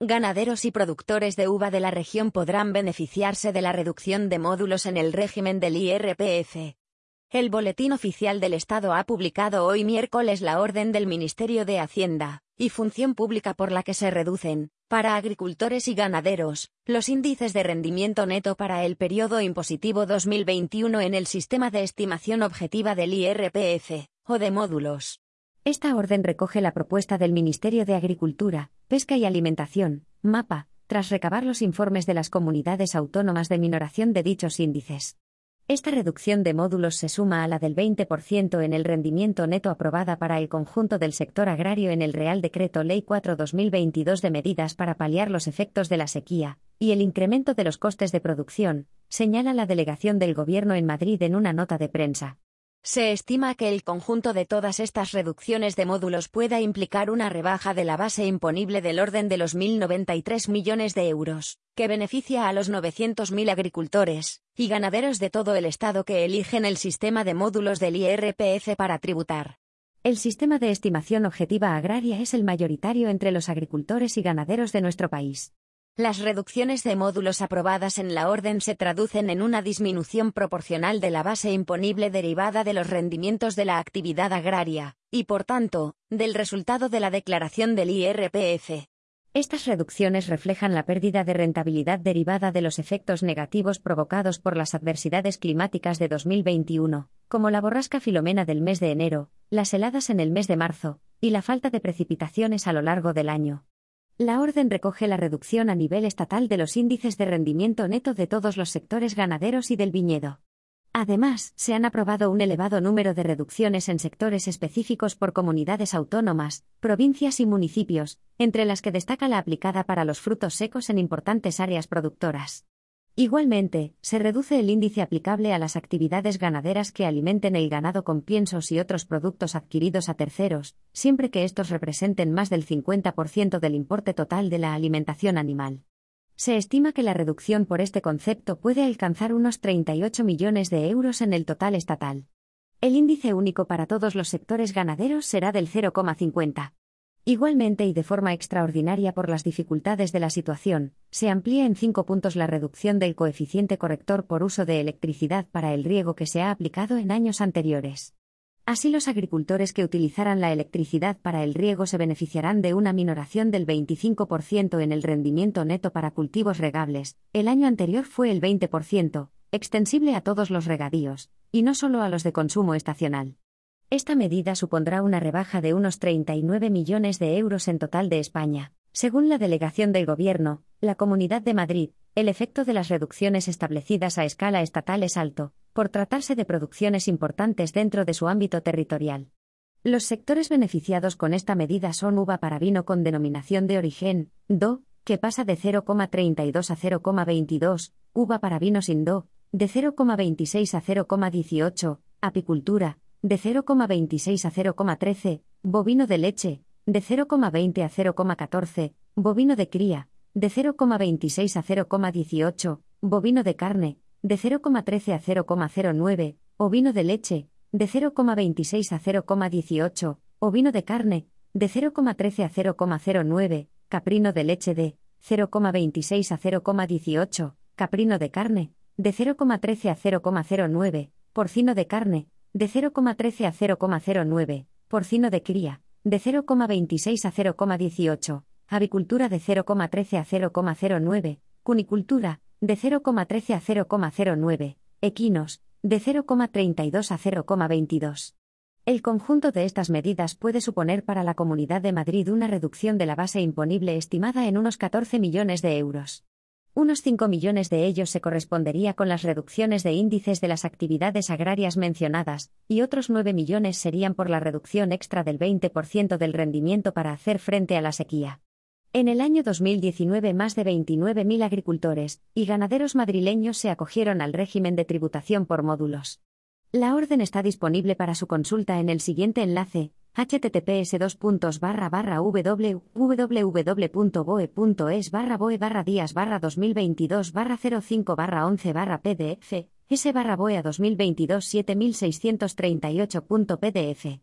Ganaderos y productores de uva de la región podrán beneficiarse de la reducción de módulos en el régimen del IRPF. El Boletín Oficial del Estado ha publicado hoy miércoles la orden del Ministerio de Hacienda y Función Pública por la que se reducen, para agricultores y ganaderos, los índices de rendimiento neto para el periodo impositivo 2021 en el sistema de estimación objetiva del IRPF, o de módulos. Esta orden recoge la propuesta del Ministerio de Agricultura, Pesca y Alimentación, MAPA, tras recabar los informes de las comunidades autónomas de minoración de dichos índices. Esta reducción de módulos se suma a la del 20% en el rendimiento neto aprobada para el conjunto del sector agrario en el Real Decreto Ley 4-2022 de medidas para paliar los efectos de la sequía, y el incremento de los costes de producción, señala la delegación del Gobierno en Madrid en una nota de prensa. Se estima que el conjunto de todas estas reducciones de módulos pueda implicar una rebaja de la base imponible del orden de los 1.093 millones de euros, que beneficia a los 900.000 agricultores y ganaderos de todo el Estado que eligen el sistema de módulos del IRPF para tributar. El sistema de estimación objetiva agraria es el mayoritario entre los agricultores y ganaderos de nuestro país. Las reducciones de módulos aprobadas en la orden se traducen en una disminución proporcional de la base imponible derivada de los rendimientos de la actividad agraria, y por tanto, del resultado de la declaración del IRPF. Estas reducciones reflejan la pérdida de rentabilidad derivada de los efectos negativos provocados por las adversidades climáticas de 2021, como la borrasca filomena del mes de enero, las heladas en el mes de marzo, y la falta de precipitaciones a lo largo del año. La orden recoge la reducción a nivel estatal de los índices de rendimiento neto de todos los sectores ganaderos y del viñedo. Además, se han aprobado un elevado número de reducciones en sectores específicos por comunidades autónomas, provincias y municipios, entre las que destaca la aplicada para los frutos secos en importantes áreas productoras. Igualmente, se reduce el índice aplicable a las actividades ganaderas que alimenten el ganado con piensos y otros productos adquiridos a terceros, siempre que estos representen más del 50% del importe total de la alimentación animal. Se estima que la reducción por este concepto puede alcanzar unos 38 millones de euros en el total estatal. El índice único para todos los sectores ganaderos será del 0,50. Igualmente y de forma extraordinaria por las dificultades de la situación, se amplía en cinco puntos la reducción del coeficiente corrector por uso de electricidad para el riego que se ha aplicado en años anteriores. Así los agricultores que utilizaran la electricidad para el riego se beneficiarán de una minoración del 25% en el rendimiento neto para cultivos regables, el año anterior fue el 20%, extensible a todos los regadíos, y no solo a los de consumo estacional. Esta medida supondrá una rebaja de unos 39 millones de euros en total de España. Según la delegación del Gobierno, la Comunidad de Madrid, el efecto de las reducciones establecidas a escala estatal es alto, por tratarse de producciones importantes dentro de su ámbito territorial. Los sectores beneficiados con esta medida son uva para vino con denominación de origen, DO, que pasa de 0,32 a 0,22, uva para vino sin DO, de 0,26 a 0,18, apicultura, de 0,26 a 0,13, bovino de leche, de 0,20 a 0,14, bovino de cría, de 0,26 a 0,18, bovino de carne, de 0,13 a 0,09, ovino de leche, de 0,26 a 0,18, ovino de carne, de 0,13 a 0,09, caprino de leche de 0,26 a 0,18, caprino de carne, de 0,13 a 0,09, porcino de carne, de 0,13 a 0,09, porcino de cría, de 0,26 a 0,18, avicultura de 0,13 a 0,09, cunicultura, de 0,13 a 0,09, equinos, de 0,32 a 0,22. El conjunto de estas medidas puede suponer para la Comunidad de Madrid una reducción de la base imponible estimada en unos 14 millones de euros. Unos 5 millones de ellos se correspondería con las reducciones de índices de las actividades agrarias mencionadas, y otros 9 millones serían por la reducción extra del 20% del rendimiento para hacer frente a la sequía. En el año 2019 más de 29.000 agricultores y ganaderos madrileños se acogieron al régimen de tributación por módulos. La orden está disponible para su consulta en el siguiente enlace, https www.boe.es barra boe barra días barra 2022 barra 05 barra 11 barra pdf s barra boe a 2022 7638.pdf